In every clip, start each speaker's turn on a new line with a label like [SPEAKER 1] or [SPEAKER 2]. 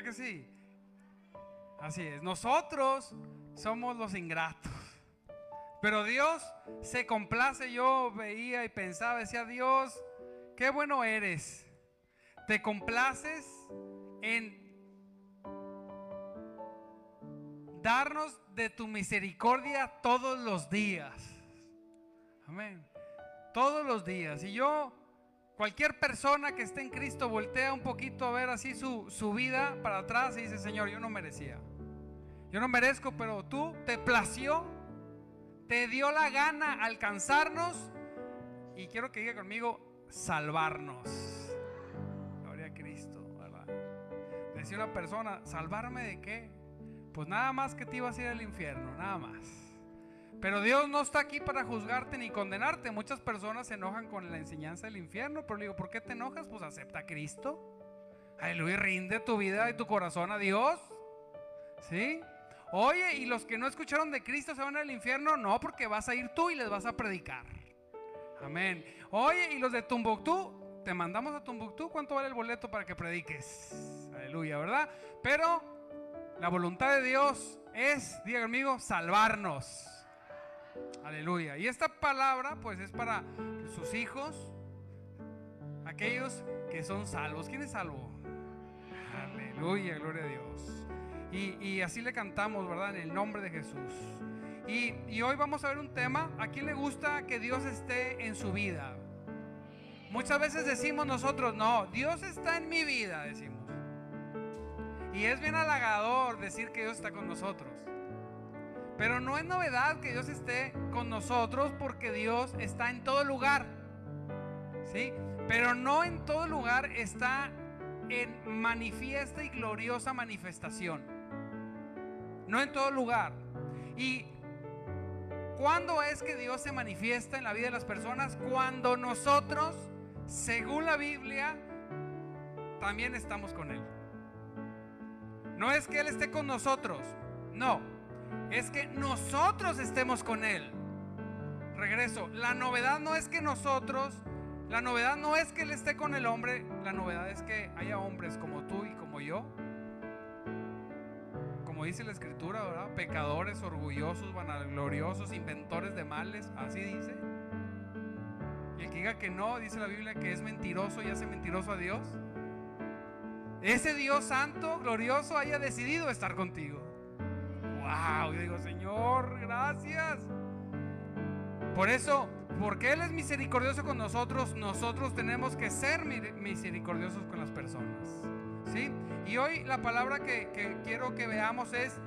[SPEAKER 1] ¿Verdad que sí? Así es. Nosotros somos los ingratos. Pero Dios se complace. Yo veía y pensaba, decía Dios, qué bueno eres. Te complaces en darnos de tu misericordia todos los días. Amén. Todos los días. Y yo, cualquier persona que esté en Cristo, voltea un poquito a ver así su, su vida para atrás y dice, Señor, yo no merecía. Yo no merezco, pero tú te plació, te dio la gana alcanzarnos y quiero que diga conmigo, salvarnos. Gloria a Cristo, ¿verdad? Decía una persona, ¿salvarme de qué? Pues nada más que te ibas a ir al infierno, nada más. Pero Dios no está aquí para juzgarte ni condenarte. Muchas personas se enojan con la enseñanza del infierno, pero le digo, ¿por qué te enojas? Pues acepta a Cristo. Aleluya, rinde tu vida y tu corazón a Dios. ¿Sí? Oye, ¿y los que no escucharon de Cristo se van al infierno? No, porque vas a ir tú y les vas a predicar. Amén. Oye, ¿y los de Tumbuctú? Te mandamos a Tumbuctú. ¿Cuánto vale el boleto para que prediques? Aleluya, ¿verdad? Pero la voluntad de Dios es, diga conmigo, salvarnos. Aleluya. Y esta palabra pues es para sus hijos, aquellos que son salvos. ¿Quién es salvo? Aleluya, gloria a Dios. Y, así le cantamos, ¿verdad? En el nombre de Jesús. Y, y hoy vamos a ver un tema. ¿A quién le gusta que Dios esté en su vida? Muchas veces decimos nosotros, no, Dios está en mi vida, decimos. Y es bien halagador decir que Dios está con nosotros. Pero no es novedad que Dios esté con nosotros porque Dios está en todo lugar. ¿Sí? Pero no en todo lugar está en manifiesta y gloriosa manifestación no en todo lugar. ¿Y cuándo es que Dios se manifiesta en la vida de las personas? Cuando nosotros, según la Biblia, también estamos con Él. No es que Él esté con nosotros, no, es que nosotros estemos con Él. Regreso, la novedad no es que nosotros, la novedad no es que Él esté con el hombre, la novedad es que haya hombres como tú y como yo dice la escritura, ¿verdad? Pecadores, orgullosos, vanagloriosos, inventores de males, así dice. Y el que diga que no, dice la Biblia que es mentiroso y hace mentiroso a Dios. Ese Dios santo, glorioso, haya decidido estar contigo. Wow, yo digo, Señor, gracias. Por eso, porque Él es misericordioso con nosotros, nosotros tenemos que ser misericordiosos con las personas. ¿Sí? Y hoy la palabra que, quiero que veamos es,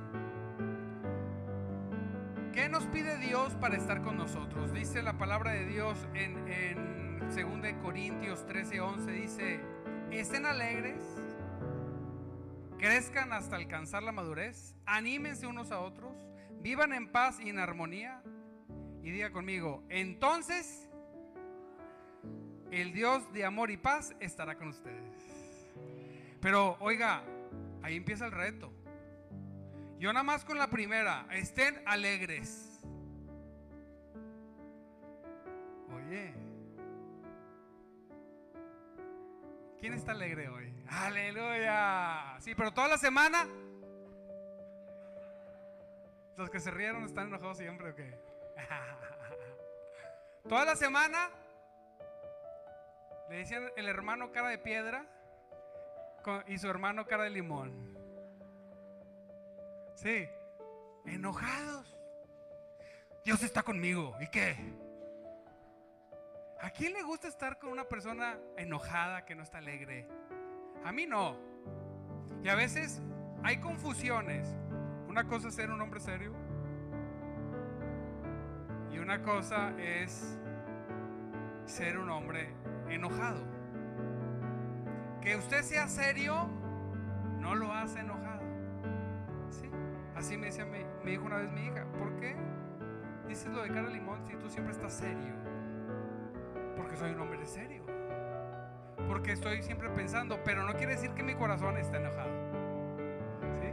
[SPEAKER 1] ¿qué nos pide Dios para estar con nosotros? Dice la palabra de Dios en, en 2 Corintios 13, 11, dice, estén alegres, crezcan hasta alcanzar la madurez, anímense unos a otros, vivan en paz y en armonía. Y diga conmigo, entonces el Dios de amor y paz estará con ustedes. Pero oiga, ahí empieza el reto. Yo nada más con la primera, estén alegres. Oye, ¿quién está alegre hoy? Aleluya. Sí, pero toda la semana. Los que se rieron están enojados siempre o qué? Toda la semana le decían el hermano cara de piedra y su hermano cara de limón. Sí, enojados. Dios está conmigo. ¿Y qué? ¿A quién le gusta estar con una persona enojada que no está alegre? A mí no. Y a veces hay confusiones. Una cosa es ser un hombre serio. Y una cosa es ser un hombre enojado. Que usted sea serio no lo hace enojado. ¿Sí? Así me decía, me, dijo una vez mi hija, ¿por qué dices lo de cara limón si tú siempre estás serio? Porque soy un hombre serio. Porque estoy siempre pensando, pero no quiere decir que mi corazón esté enojado. ¿Sí?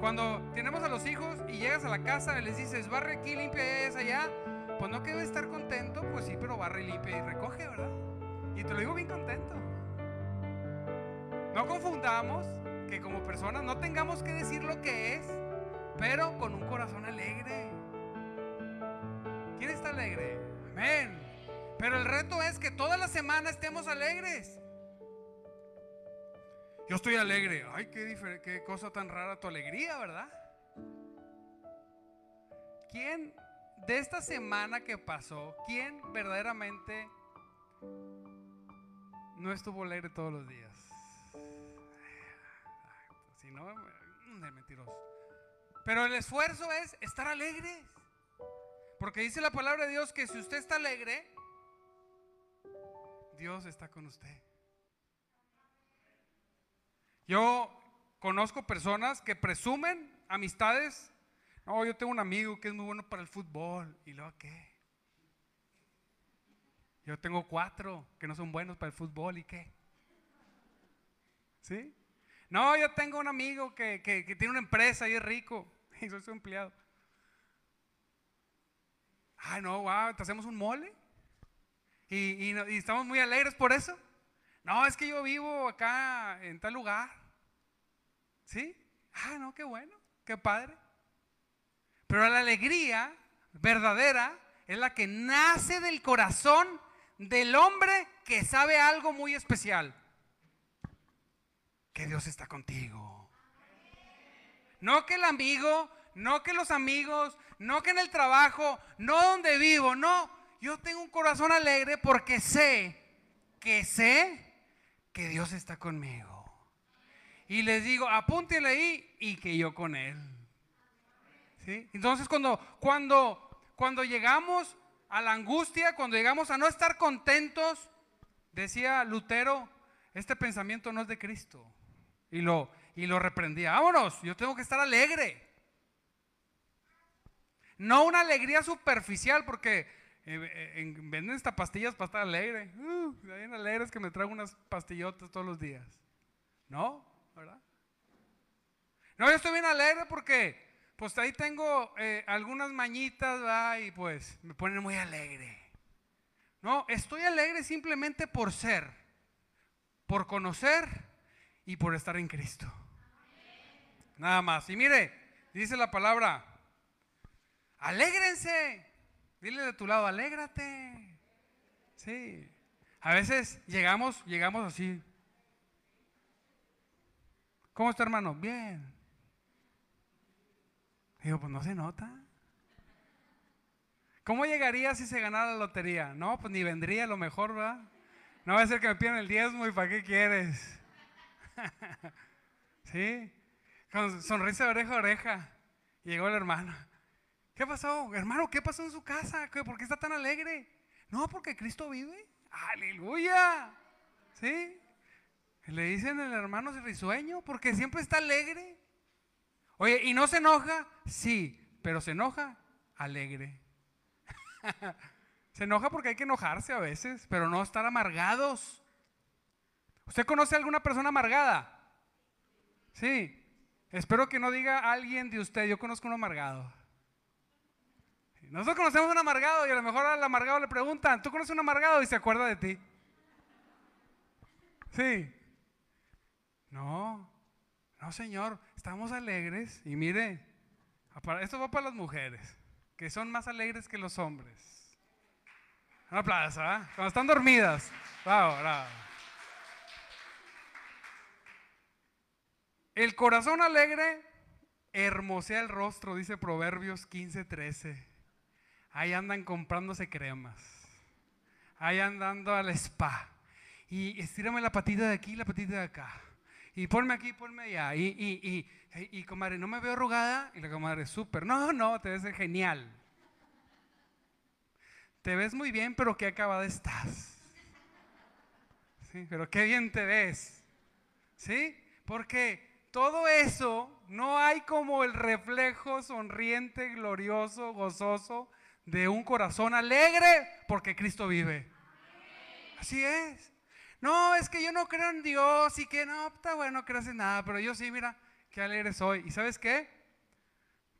[SPEAKER 1] Cuando tenemos a los hijos y llegas a la casa y les dices, barre aquí, limpia allá, allá, pues no que estar contento, pues sí, pero barre, limpia y recoge, ¿verdad? Y te lo digo bien contento. No confundamos que como personas no tengamos que decir lo que es, pero con un corazón alegre. ¿Quién está alegre? Amén. Pero el reto es que toda la semana estemos alegres. Yo estoy alegre. Ay, qué, qué cosa tan rara tu alegría, ¿verdad? ¿Quién de esta semana que pasó, quién verdaderamente no estuvo alegre todos los días? Si no, de mentiroso. Pero el esfuerzo es estar alegres. Porque dice la palabra de Dios que si usted está alegre, Dios está con usted. Yo conozco personas que presumen amistades. No, yo tengo un amigo que es muy bueno para el fútbol. ¿Y luego qué? Yo tengo cuatro que no son buenos para el fútbol. ¿Y qué? ¿Sí? No, yo tengo un amigo que, tiene una empresa y es rico. Y soy su empleado. Ay, no, wow, te hacemos un mole. Y, estamos muy alegres por eso. No, es que yo vivo acá en tal lugar. ¿Sí? Ah, no, qué bueno, qué padre. Pero la alegría verdadera es la que nace del corazón del hombre que sabe algo muy especial. Que Dios está contigo. No que el amigo, no que los amigos, no que en el trabajo, no donde vivo, no. Yo tengo un corazón alegre porque sé, que sé que Dios está conmigo. Y les digo, apúntele ahí y que yo con él. ¿Sí? Entonces cuando, cuando, cuando llegamos a la angustia, cuando llegamos a no estar contentos, decía Lutero, este pensamiento no es de Cristo. Y lo, y lo reprendía. Vámonos, yo tengo que estar alegre. No una alegría superficial, porque eh, eh, venden estas pastillas para estar alegre. Uh, hay alegres que me traigo unas pastillotas todos los días. No, ¿verdad? No, yo estoy bien alegre porque pues ahí tengo eh, algunas mañitas, ¿verdad? Y pues me ponen muy alegre. No, estoy alegre simplemente por ser, por conocer y por estar en Cristo. Nada más. Y mire, dice la palabra, alégrense. Dile de tu lado, alégrate. Sí. A veces llegamos, llegamos así. ¿Cómo está hermano? Bien. Digo, pues no se nota. ¿Cómo llegaría si se ganara la lotería? No, pues ni vendría a lo mejor, ¿verdad? No va a ser que me pidan el diezmo y ¿para qué quieres? ¿Sí? Con sonrisa de oreja a oreja. Llegó el hermano. ¿Qué pasó? Hermano, ¿qué pasó en su casa? ¿Por qué está tan alegre? No, porque Cristo vive. Aleluya. ¿Sí? Le dicen el hermano risueño porque siempre está alegre. Oye, ¿y no se enoja? Sí, pero se enoja alegre. se enoja porque hay que enojarse a veces, pero no estar amargados. ¿Usted conoce a alguna persona amargada? Sí. Espero que no diga alguien de usted, yo conozco un amargado. Nosotros conocemos un amargado y a lo mejor al amargado le preguntan, ¿tú conoces un amargado? Y se acuerda de ti. Sí. No, no señor, estamos alegres y mire, esto va para las mujeres, que son más alegres que los hombres. Un aplauso, ¿ah? Cuando están dormidas. Bravo. El corazón alegre hermosea el rostro, dice Proverbios 15:13. Ahí andan comprándose cremas. Ahí andando al spa. Y estírame la patita de aquí, la patita de acá. Y ponme aquí, ponme allá. Y, y, y, y comadre, ¿no me veo arrugada? Y la comadre, súper. No, no, te ves genial. Te ves muy bien, pero qué acabada estás. Sí, pero qué bien te ves. ¿Sí? Porque todo eso no hay como el reflejo sonriente, glorioso, gozoso de un corazón alegre porque Cristo vive. Así es. No, es que yo no creo en Dios y que no, está bueno, no creas en nada, pero yo sí, mira, qué alegre soy. ¿Y sabes qué?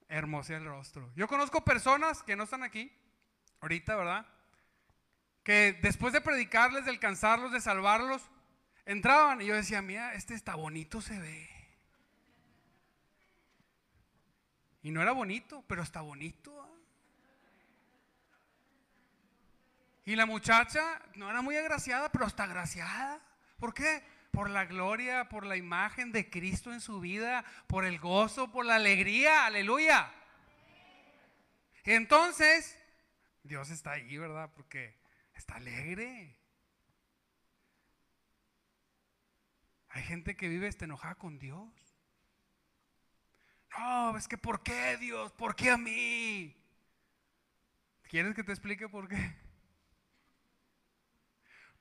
[SPEAKER 1] Hermosa el rostro. Yo conozco personas que no están aquí, ahorita, ¿verdad? Que después de predicarles, de alcanzarlos, de salvarlos, entraban y yo decía, mira, este está bonito, se ve. Y no era bonito, pero está bonito. Y la muchacha no era muy agraciada, pero está agraciada. ¿Por qué? Por la gloria, por la imagen de Cristo en su vida, por el gozo, por la alegría. Aleluya. Entonces, Dios está ahí, ¿verdad? Porque está alegre. Hay gente que vive está enojada con Dios. No, es que ¿por qué Dios? ¿Por qué a mí? ¿Quieres que te explique por qué?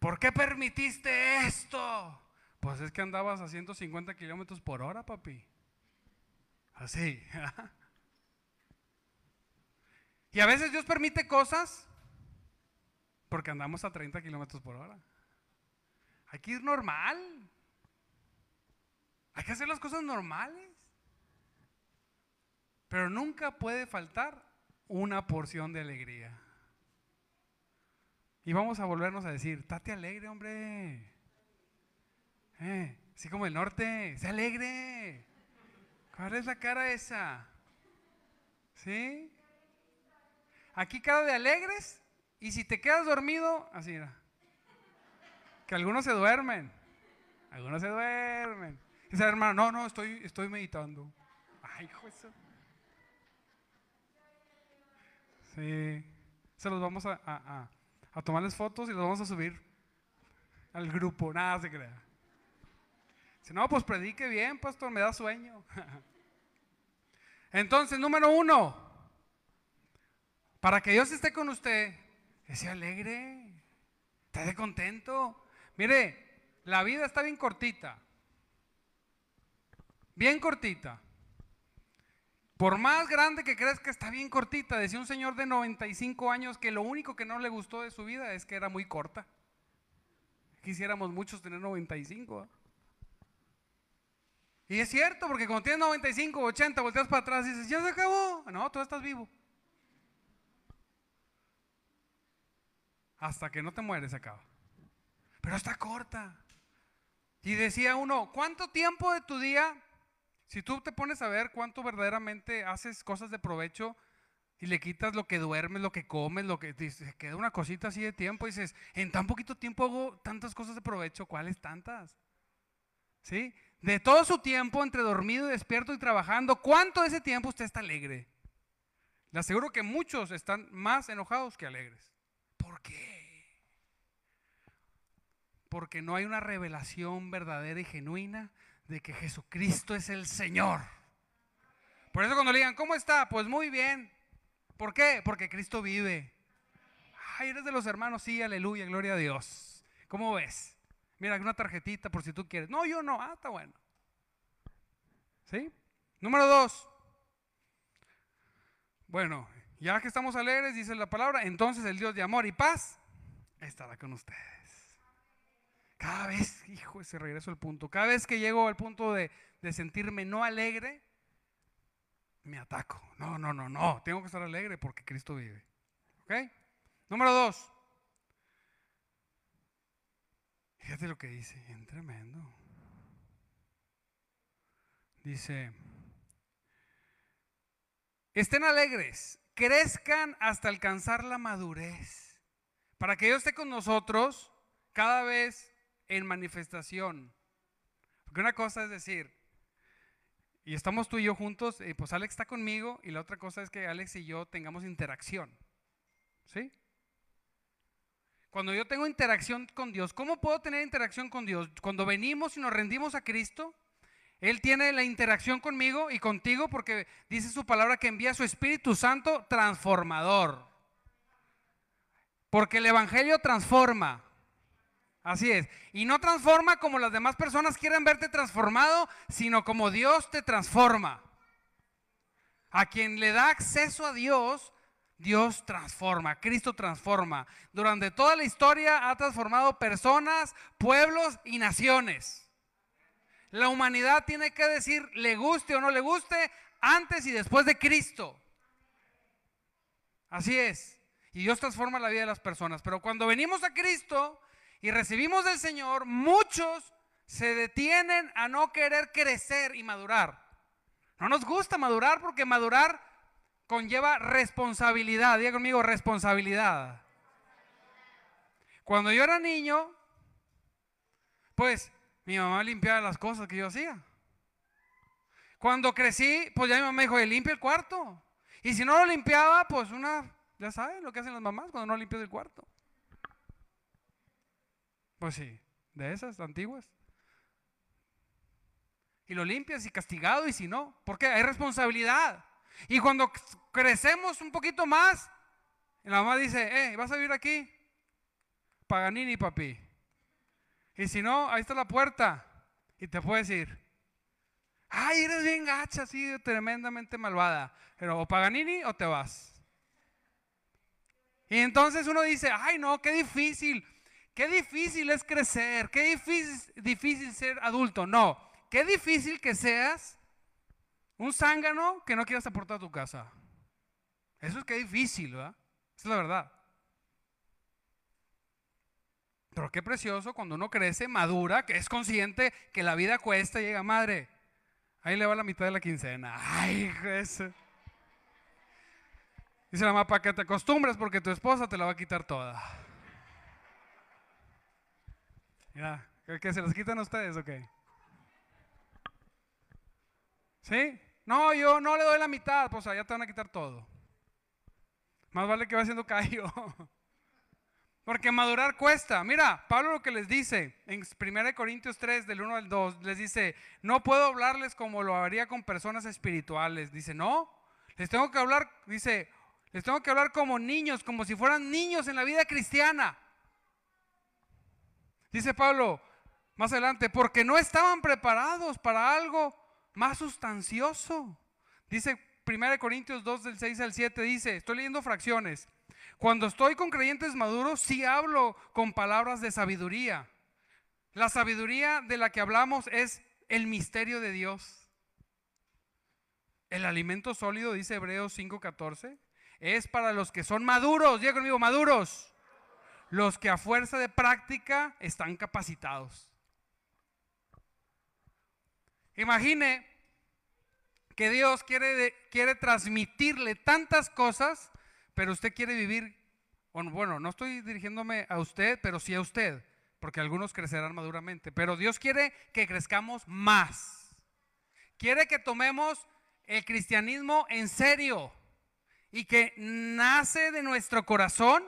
[SPEAKER 1] ¿Por qué permitiste esto? Pues es que andabas a 150 kilómetros por hora, papi. Así. y a veces Dios permite cosas porque andamos a 30 kilómetros por hora. Hay que ir normal. Hay que hacer las cosas normales. Pero nunca puede faltar una porción de alegría. Y vamos a volvernos a decir, tate alegre, hombre. Eh, así como el norte, sé alegre. ¿Cuál es la cara esa? ¿Sí? Aquí cara de alegres y si te quedas dormido, así era. Que algunos se duermen. Algunos se duermen. Dice hermano, no, no, estoy, estoy meditando. Ay, hijo eso. Sí. Se los vamos a tomarles fotos y los vamos a subir al grupo. Nada se crea. Si no, pues predique bien, pastor, me da sueño. Entonces, número uno, para que Dios esté con usted, esté alegre, esté contento. Mire, la vida está bien cortita. Bien cortita. Por más grande que crees que está bien cortita, decía un señor de 95 años que lo único que no le gustó de su vida es que era muy corta. Quisiéramos muchos tener 95. ¿ah? Y es cierto, porque cuando tienes 95, 80, volteas para atrás y dices, ya se acabó. No, tú estás vivo. Hasta que no te mueres se acaba. Pero está corta. Y decía uno, ¿cuánto tiempo de tu día si tú te pones a ver cuánto verdaderamente haces cosas de provecho y le quitas lo que duermes, lo que comes, lo que te queda una cosita así de tiempo, y dices, en tan poquito tiempo hago tantas cosas de provecho, ¿cuáles tantas? ¿Sí? De todo su tiempo entre dormido y despierto y trabajando, ¿cuánto de ese tiempo usted está alegre? Le aseguro que muchos están más enojados que alegres. ¿Por qué? Porque no hay una revelación verdadera y genuina de que Jesucristo es el Señor. Por eso cuando le digan, ¿cómo está? Pues muy bien. ¿Por qué? Porque Cristo vive. Ay, eres de los hermanos, sí, aleluya, gloria a Dios. ¿Cómo ves? Mira, una tarjetita por si tú quieres. No, yo no. Ah, está bueno. ¿Sí? Número dos. Bueno, ya que estamos alegres, dice la palabra, entonces el Dios de amor y paz estará con ustedes. Cada vez, hijo, se regreso al punto. Cada vez que llego al punto de, sentirme no alegre, me ataco. No, no, no, no. Tengo que estar alegre porque Cristo vive. ¿Ok? Número dos. Fíjate lo que dice, en tremendo. Dice, estén alegres, crezcan hasta alcanzar la madurez, para que Dios esté con nosotros cada vez en manifestación. Porque una cosa es decir, y estamos tú y yo juntos, y pues Alex está conmigo, y la otra cosa es que Alex y yo tengamos interacción. ¿Sí? Cuando yo tengo interacción con Dios, ¿cómo puedo tener interacción con Dios? Cuando venimos y nos rendimos a Cristo, Él tiene la interacción conmigo y contigo porque dice su palabra que envía su Espíritu Santo transformador. Porque el Evangelio transforma. Así es. Y no transforma como las demás personas quieren verte transformado, sino como Dios te transforma. A quien le da acceso a Dios, Dios transforma, Cristo transforma. Durante toda la historia ha transformado personas, pueblos y naciones. La humanidad tiene que decir, le guste o no le guste, antes y después de Cristo. Así es. Y Dios transforma la vida de las personas. Pero cuando venimos a Cristo, y recibimos del Señor, muchos se detienen a no querer crecer y madurar. No nos gusta madurar porque madurar conlleva responsabilidad. Diga conmigo, responsabilidad. Cuando yo era niño, pues mi mamá limpiaba las cosas que yo hacía. Cuando crecí, pues ya mi mamá dijo, limpia el cuarto. Y si no lo limpiaba, pues una, ya saben lo que hacen las mamás cuando no limpias el cuarto. Pues sí, de esas antiguas. Y lo limpias y castigado y si no, porque hay responsabilidad. Y cuando crecemos un poquito más, la mamá dice, eh, ¿vas a vivir aquí? Paganini, papi. Y si no, ahí está la puerta. Y te puedes ir. Ay, eres bien gacha, así, tremendamente malvada. Pero o Paganini o te vas. Y entonces uno dice, ay no, qué difícil. Qué difícil es crecer. Qué difícil, difícil ser adulto. No, qué difícil que seas un zángano que no quieras aportar a tu casa. Eso es que difícil, ¿verdad? Esa es la verdad. Pero qué precioso cuando uno crece, madura, que es consciente que la vida cuesta y llega, madre, ahí le va la mitad de la quincena. Ay, eso. Dice la mamá, para que te acostumbres porque tu esposa te la va a quitar toda. Mira, ¿que se las quitan ustedes o qué? ¿Sí? No, yo no le doy la mitad, pues allá te van a quitar todo. Más vale que va haciendo callo. Porque madurar cuesta. Mira, Pablo lo que les dice en 1 Corintios 3, del 1 al 2, les dice, no puedo hablarles como lo haría con personas espirituales. Dice, no, les tengo que hablar, dice, les tengo que hablar como niños, como si fueran niños en la vida cristiana. Dice Pablo más adelante, porque no estaban preparados para algo más sustancioso. Dice 1 Corintios 2 del 6 al 7, dice, estoy leyendo fracciones. Cuando estoy con creyentes maduros, sí hablo con palabras de sabiduría. La sabiduría de la que hablamos es el misterio de Dios. El alimento sólido, dice Hebreos 5:14, es para los que son maduros. Diga conmigo, maduros. Los que a fuerza de práctica están capacitados. Imagine que Dios quiere, quiere transmitirle tantas cosas, pero usted quiere vivir, bueno, no estoy dirigiéndome a usted, pero sí a usted, porque algunos crecerán maduramente, pero Dios quiere que crezcamos más. Quiere que tomemos el cristianismo en serio y que nace de nuestro corazón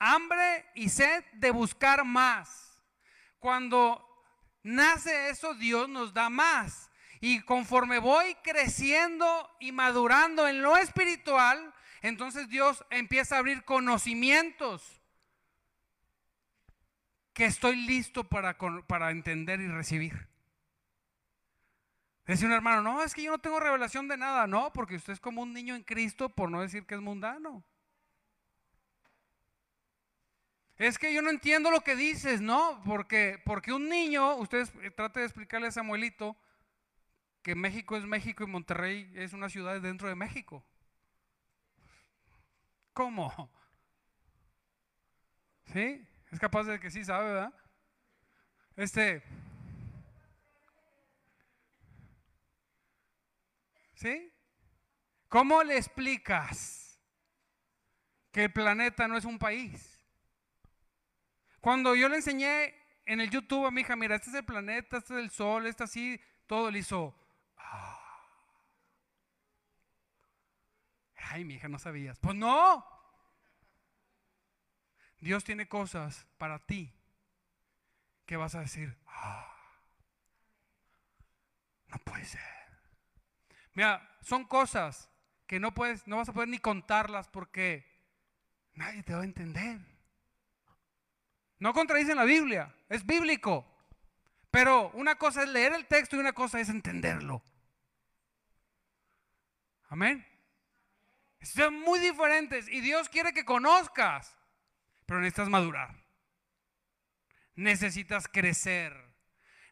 [SPEAKER 1] hambre y sed de buscar más. Cuando nace eso, Dios nos da más. Y conforme voy creciendo y madurando en lo espiritual, entonces Dios empieza a abrir conocimientos que estoy listo para, para entender y recibir. Dice un hermano, no, es que yo no tengo revelación de nada, no, porque usted es como un niño en Cristo, por no decir que es mundano. Es que yo no entiendo lo que dices, ¿no? Porque, porque un niño, ustedes eh, trate de explicarle a Samuelito que México es México y Monterrey es una ciudad dentro de México. ¿Cómo? ¿Sí? Es capaz de que sí sabe, ¿verdad? Este. ¿Sí? ¿Cómo le explicas que el planeta no es un país? Cuando yo le enseñé en el YouTube a mi hija, mira, este es el planeta, este es el sol, este así, todo le hizo. Ah". Ay, mi hija, no sabías. Pues no. Dios tiene cosas para ti que vas a decir, ah, no puede ser. Mira, son cosas que no puedes, no vas a poder ni contarlas porque nadie te va a entender. No contradicen la Biblia, es bíblico. Pero una cosa es leer el texto y una cosa es entenderlo. Amén. Son muy diferentes y Dios quiere que conozcas, pero necesitas madurar. Necesitas crecer.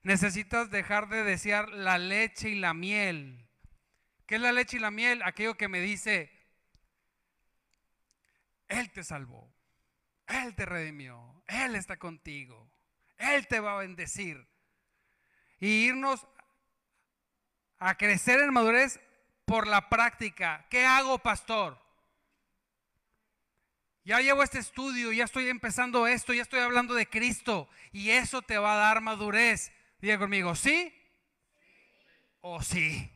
[SPEAKER 1] Necesitas dejar de desear la leche y la miel. ¿Qué es la leche y la miel? Aquello que me dice, Él te salvó. Él te redimió, Él está contigo, Él te va a bendecir. Y irnos a crecer en madurez por la práctica. ¿Qué hago, pastor? Ya llevo este estudio, ya estoy empezando esto, ya estoy hablando de Cristo y eso te va a dar madurez. Diga conmigo, ¿sí? ¿O sí?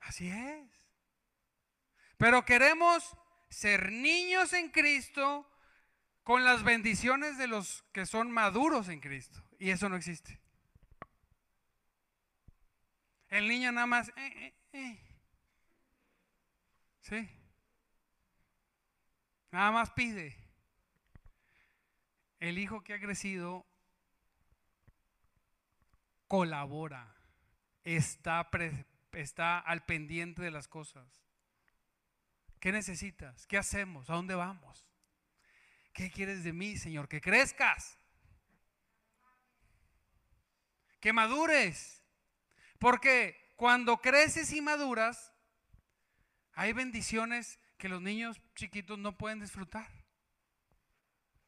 [SPEAKER 1] Así es. Pero queremos ser niños en Cristo con las bendiciones de los que son maduros en Cristo. Y eso no existe. El niño nada más... Eh, eh, eh. ¿Sí? Nada más pide. El hijo que ha crecido colabora, está, está al pendiente de las cosas. ¿Qué necesitas? ¿Qué hacemos? ¿A dónde vamos? ¿Qué quieres de mí, Señor? Que crezcas. Que madures. Porque cuando creces y maduras, hay bendiciones que los niños chiquitos no pueden disfrutar,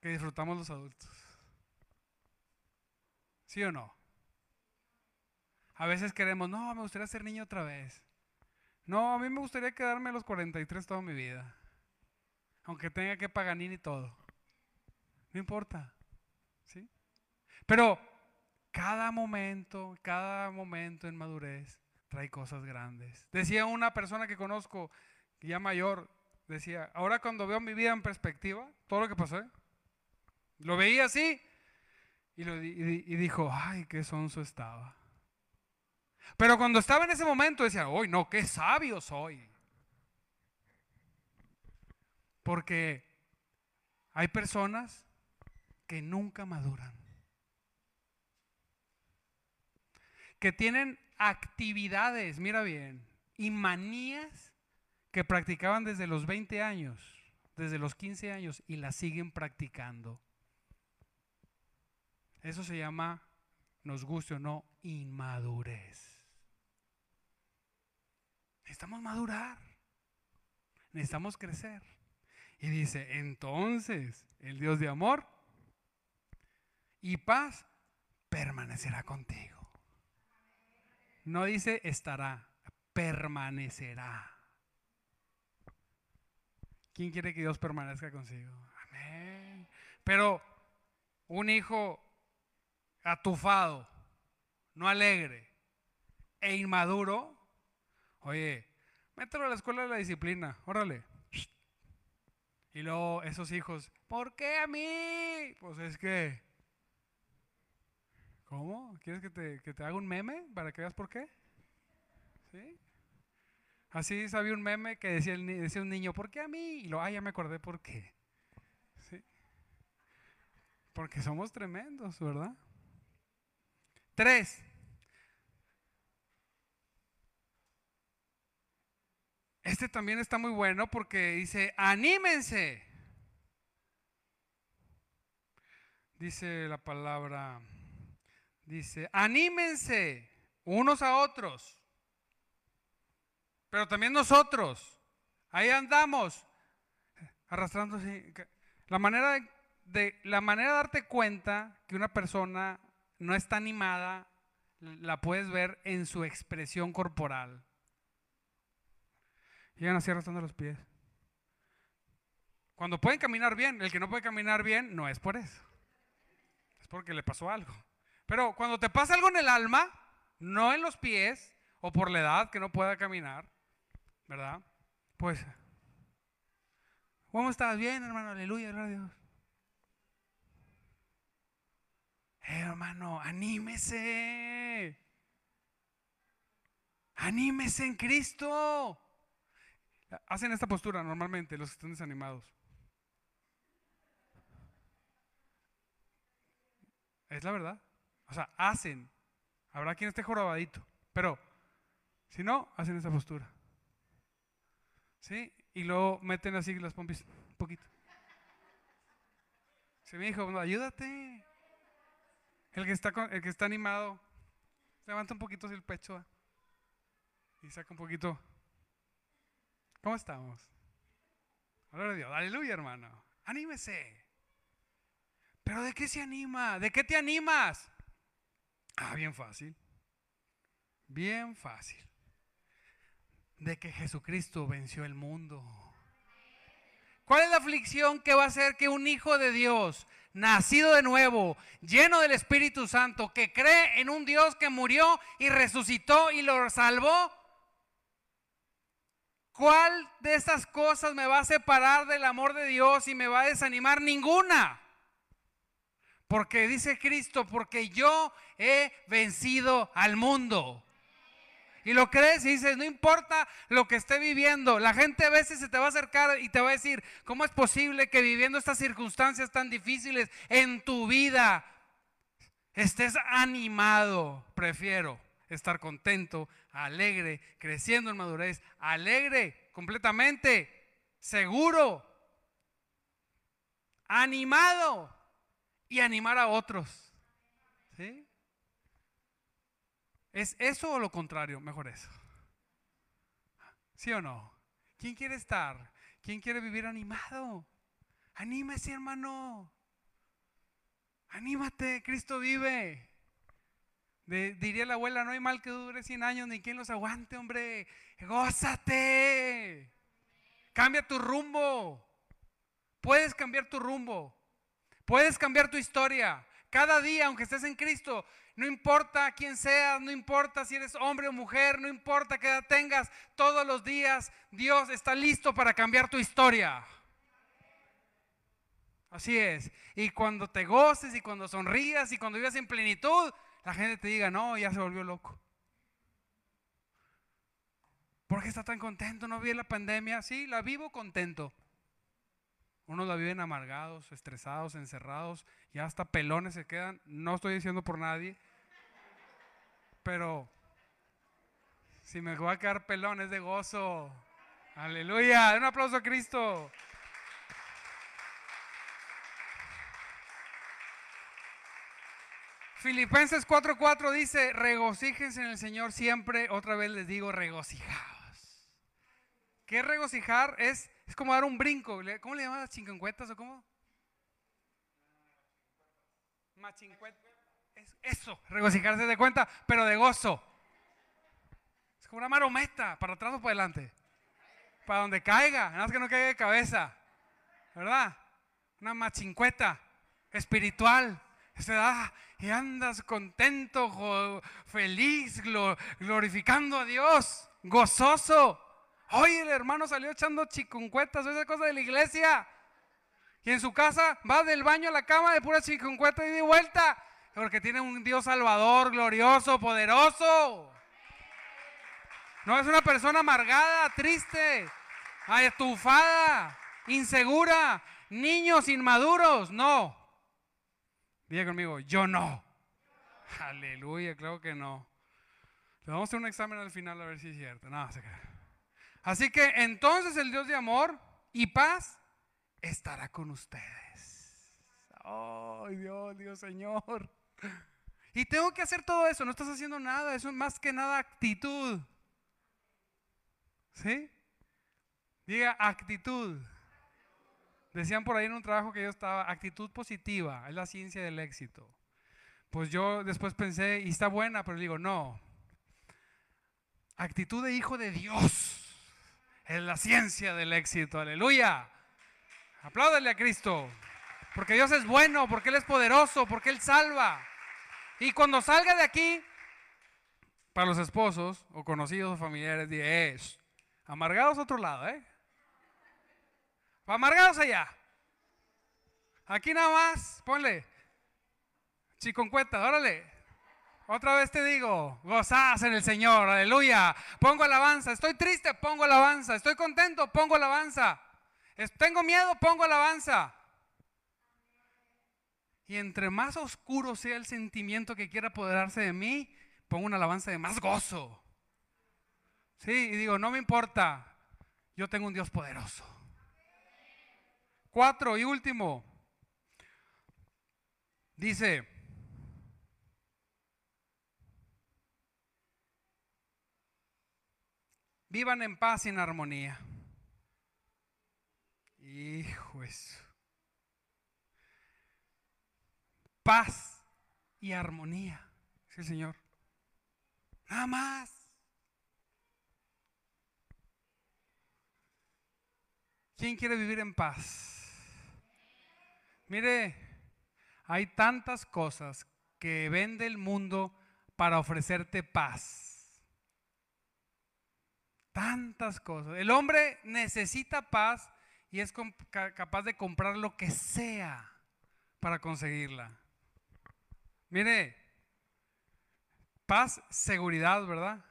[SPEAKER 1] que disfrutamos los adultos. ¿Sí o no? A veces queremos, no, me gustaría ser niño otra vez. No, a mí me gustaría quedarme a los 43 toda mi vida. Aunque tenga que pagar y todo. No importa. ¿Sí? Pero cada momento, cada momento en madurez trae cosas grandes. Decía una persona que conozco, ya mayor, decía, ahora cuando veo mi vida en perspectiva, todo lo que pasé, lo veía así y, y dijo, ay, qué sonso estaba. Pero cuando estaba en ese momento decía, hoy no, qué sabio soy. Porque hay personas que nunca maduran. Que tienen actividades, mira bien, y manías que practicaban desde los 20 años, desde los 15 años, y las siguen practicando. Eso se llama, nos guste o no, inmadurez. Necesitamos madurar. Necesitamos crecer. Y dice, entonces el Dios de amor y paz permanecerá contigo. No dice estará, permanecerá. ¿Quién quiere que Dios permanezca consigo? Amén. Pero un hijo atufado, no alegre e inmaduro, Oye, mételo a la escuela de la disciplina, órale. Y luego esos hijos, ¿por qué a mí? Pues es que, ¿cómo? ¿Quieres que te, que te haga un meme para que veas por qué? ¿Sí? Así sabía un meme que decía, decía un niño, ¿por qué a mí? Y lo, ah, ya me acordé por qué. ¿Sí? Porque somos tremendos, ¿verdad? Tres, Este también está muy bueno porque dice, anímense. Dice la palabra, dice, anímense unos a otros. Pero también nosotros. Ahí andamos arrastrándose. La manera de, la manera de darte cuenta que una persona no está animada la puedes ver en su expresión corporal. Llegan así arrastrando los pies. Cuando pueden caminar bien, el que no puede caminar bien no es por eso. Es porque le pasó algo. Pero cuando te pasa algo en el alma, no en los pies o por la edad que no pueda caminar, ¿verdad? Pues, ¿cómo estás? Bien, hermano, aleluya, gloria a Dios. Eh, hermano, anímese. Anímese en Cristo. Hacen esta postura normalmente los que están desanimados. Es la verdad. O sea, hacen. Habrá quien esté jorobadito. Pero, si no, hacen esta postura. ¿Sí? Y luego meten así las pompis un poquito. Se me dijo, ayúdate. El que está, el que está animado, levanta un poquito así el pecho y saca un poquito ¿Cómo estamos? Gloria Dios. Aleluya, hermano. Anímese. ¿Pero de qué se anima? ¿De qué te animas? Ah, bien fácil. Bien fácil. de que Jesucristo venció el mundo. ¿Cuál es la aflicción que va a hacer que un hijo de Dios, nacido de nuevo, lleno del Espíritu Santo, que cree en un Dios que murió y resucitó y lo salvó, ¿cuál de estas cosas me va a separar del amor de Dios y me va a desanimar? Ninguna. Porque dice Cristo, porque yo he vencido al mundo. Y lo crees y dices, no importa lo que esté viviendo. La gente a veces se te va a acercar y te va a decir, ¿cómo es posible que viviendo estas circunstancias tan difíciles en tu vida estés animado? Prefiero estar contento, alegre, creciendo en madurez, alegre, completamente, seguro, animado y animar a otros. ¿Sí? ¿Es eso o lo contrario? Mejor eso. ¿Sí o no? ¿Quién quiere estar? ¿Quién quiere vivir animado? Anímese, hermano. Anímate, Cristo vive. diría la abuela, no hay mal que dure 100 años ni quien los aguante, hombre. Gózate. Cambia tu rumbo. Puedes cambiar tu rumbo. Puedes cambiar tu historia. Cada día, aunque estés en Cristo, no importa quién seas, no importa si eres hombre o mujer, no importa qué edad tengas, todos los días Dios está listo para cambiar tu historia. Así es. Y cuando te goces y cuando sonrías y cuando vivas en plenitud, la gente te diga, no, ya se volvió loco. ¿Por qué está tan contento? ¿No vi la pandemia? Sí, la vivo contento. Unos la viven amargados, estresados, encerrados, y hasta pelones se quedan. No estoy diciendo por nadie pero si me voy a quedar pelón es de gozo. Aleluya. Un aplauso a Cristo. Filipenses 4:4 dice, regocíjense en el Señor siempre. Otra vez les digo, regocijaos. ¿Qué regocijar? Es, es como dar un brinco. ¿Cómo le llaman las chincuencuetas o cómo? Machincuetas eso, regocijarse de cuenta, pero de gozo. Es como una marometa, para atrás o para adelante. Para donde caiga, nada más que no caiga de cabeza. ¿Verdad? Una machincueta espiritual. Se da y andas contento, feliz, glorificando a Dios, gozoso. Hoy el hermano salió echando chicuncuetas, esa cosa de la iglesia. Y en su casa va del baño a la cama de pura chicuncueta y de vuelta. Porque tiene un Dios salvador, glorioso, poderoso. No es una persona amargada, triste, estufada, insegura, niños inmaduros. No. Diga conmigo, yo no. Aleluya, creo que no. Le vamos a hacer un examen al final a ver si es cierto. No, se Así que entonces el Dios de amor y paz estará con ustedes. Ay, Dios, Dios Señor. Y tengo que hacer todo eso, no estás haciendo nada, eso es más que nada actitud. ¿Sí? Diga actitud. Decían por ahí en un trabajo que yo estaba, actitud positiva, es la ciencia del éxito. Pues yo después pensé, y está buena, pero digo, no. Actitud de hijo de Dios es la ciencia del éxito, aleluya. Apláudale a Cristo, porque Dios es bueno, porque Él es poderoso, porque Él salva. Y cuando salga de aquí, para los esposos o conocidos o familiares, es amargados a otro lado, ¿eh? Amargados allá. Aquí nada más, ponle. Chiconcueta, órale. Otra vez te digo, gozás en el Señor, aleluya. Pongo alabanza. Estoy triste, pongo alabanza. Estoy contento, pongo alabanza. Tengo miedo, pongo alabanza. Y entre más oscuro sea el sentimiento que quiera apoderarse de mí, pongo una alabanza de más gozo. Sí, y digo, no me importa, yo tengo un Dios poderoso. Cuatro y último. Dice, vivan en paz y en armonía. Hijo eso. paz y armonía. Sí, Señor. Nada más. ¿Quién quiere vivir en paz? Mire, hay tantas cosas que vende el mundo para ofrecerte paz. Tantas cosas. El hombre necesita paz y es capaz de comprar lo que sea para conseguirla. Mire, paz, seguridad, ¿verdad?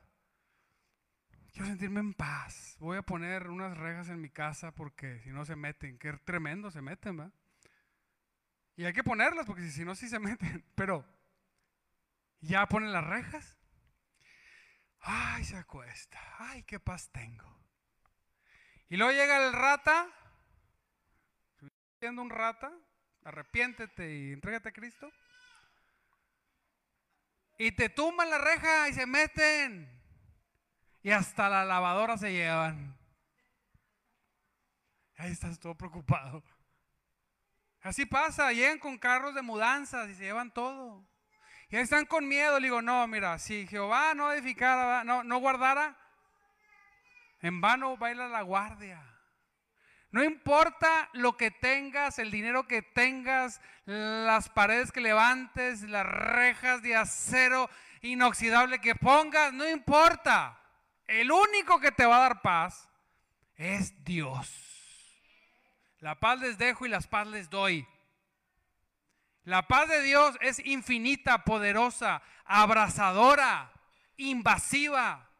[SPEAKER 1] Quiero sentirme en paz. Voy a poner unas rejas en mi casa porque si no se meten, qué tremendo se meten, ¿verdad? Y hay que ponerlas porque si no, sí se meten. Pero ya ponen las rejas. Ay, se acuesta. Ay, qué paz tengo. Y luego llega el rata. Siendo un rata, arrepiéntete y entrégate a Cristo. Y te tumban la reja y se meten. Y hasta la lavadora se llevan. Ahí estás todo preocupado. Así pasa, llegan con carros de mudanzas y se llevan todo. Y ahí están con miedo. Le digo, no, mira, si Jehová no edificara, no, no guardara, en vano baila la guardia. No importa lo que tengas, el dinero que tengas, las paredes que levantes, las rejas de acero inoxidable que pongas, no importa. El único que te va a dar paz es Dios. La paz les dejo y las paz les doy. La paz de Dios es infinita, poderosa, abrazadora, invasiva.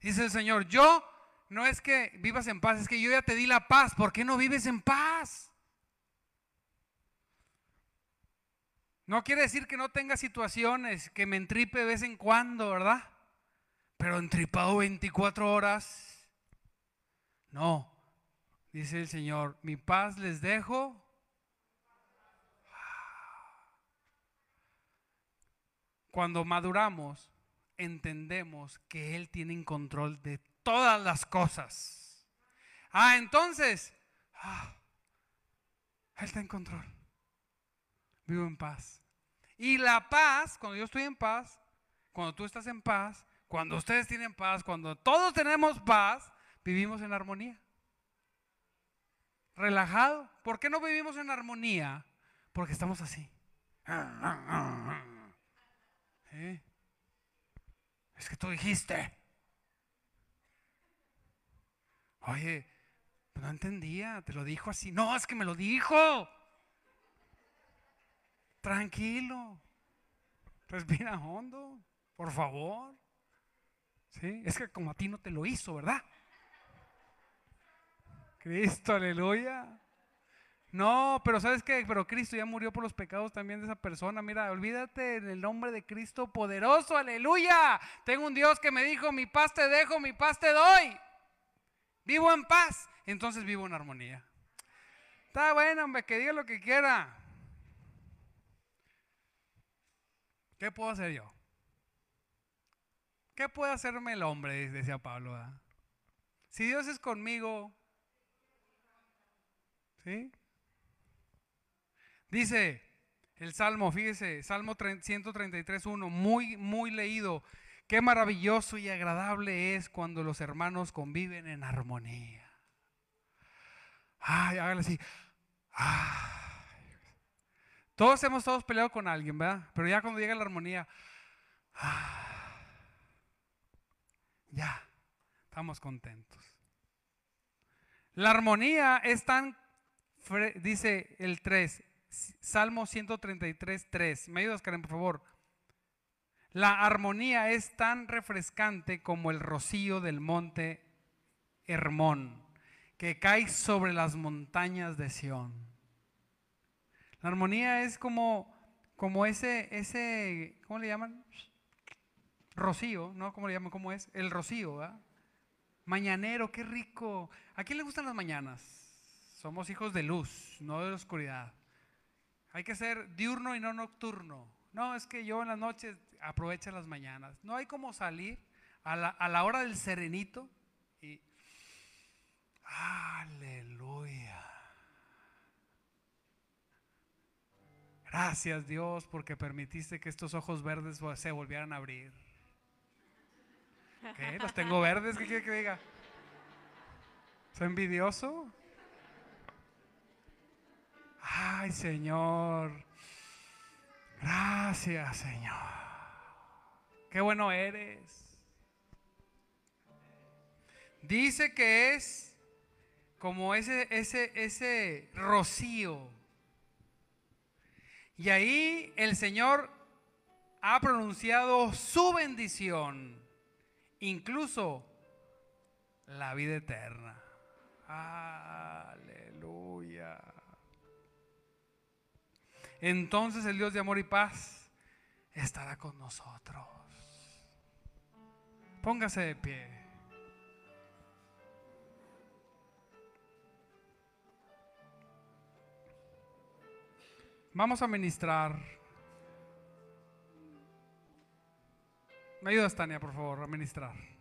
[SPEAKER 1] Dice el Señor, yo no es que vivas en paz, es que yo ya te di la paz. ¿Por qué no vives en paz? No quiere decir que no tenga situaciones que me entripe de vez en cuando, ¿verdad? Pero entripado 24 horas. No, dice el Señor, mi paz les dejo. Cuando maduramos, entendemos que Él tiene control de todas las cosas. Ah, entonces, ah, Él está en control. Vivo en paz. Y la paz, cuando yo estoy en paz, cuando tú estás en paz, cuando ustedes tienen paz, cuando todos tenemos paz, vivimos en armonía. Relajado. ¿Por qué no vivimos en armonía? Porque estamos así. Es que tú dijiste. Oye, no entendía, te lo dijo así. No, es que me lo dijo. Tranquilo. Respira hondo, por favor. ¿Sí? Es que como a ti no te lo hizo, ¿verdad? Cristo, aleluya. No, pero ¿sabes qué? Pero Cristo ya murió por los pecados también de esa persona. Mira, olvídate en el nombre de Cristo poderoso, aleluya. Tengo un Dios que me dijo, mi paz te dejo, mi paz te doy. Vivo en paz, entonces vivo en armonía. Está bueno, hombre, que diga lo que quiera. ¿Qué puedo hacer yo? ¿Qué puede hacerme el hombre? Decía Pablo. Si Dios es conmigo, ¿sí? Dice el Salmo, fíjese, Salmo 133.1, muy, muy leído. Qué maravilloso y agradable es cuando los hermanos conviven en armonía. Ay, hágale así. Todos hemos todos peleado con alguien, ¿verdad? Pero ya cuando llega la armonía, ya, estamos contentos. La armonía es tan, dice el 3, Salmo 133, 3. ¿Me ayudas, Karen, por favor? La armonía es tan refrescante como el rocío del monte Hermón, que cae sobre las montañas de Sión. La armonía es como, como ese, ese, ¿cómo le llaman? Rocío, ¿no? ¿Cómo le llaman? ¿Cómo es? El rocío, ¿verdad? Mañanero, qué rico. ¿A quién le gustan las mañanas? Somos hijos de luz, no de la oscuridad. Hay que ser diurno y no nocturno. No, es que yo en las noches aprovecho las mañanas. No hay como salir a la, hora del serenito y... Aleluya. Gracias Dios porque permitiste que estos ojos verdes se volvieran a abrir. ¿Qué? ¿Los tengo verdes? ¿Qué quiere que diga? ¿Está envidioso? Ay, Señor. Gracias, Señor. Qué bueno eres. Dice que es como ese, ese, ese rocío. Y ahí el Señor ha pronunciado su bendición, incluso la vida eterna. Aleluya. Entonces el Dios de amor y paz estará con nosotros. Póngase de pie. Vamos a ministrar. Me ayudas, Tania, por favor, a ministrar.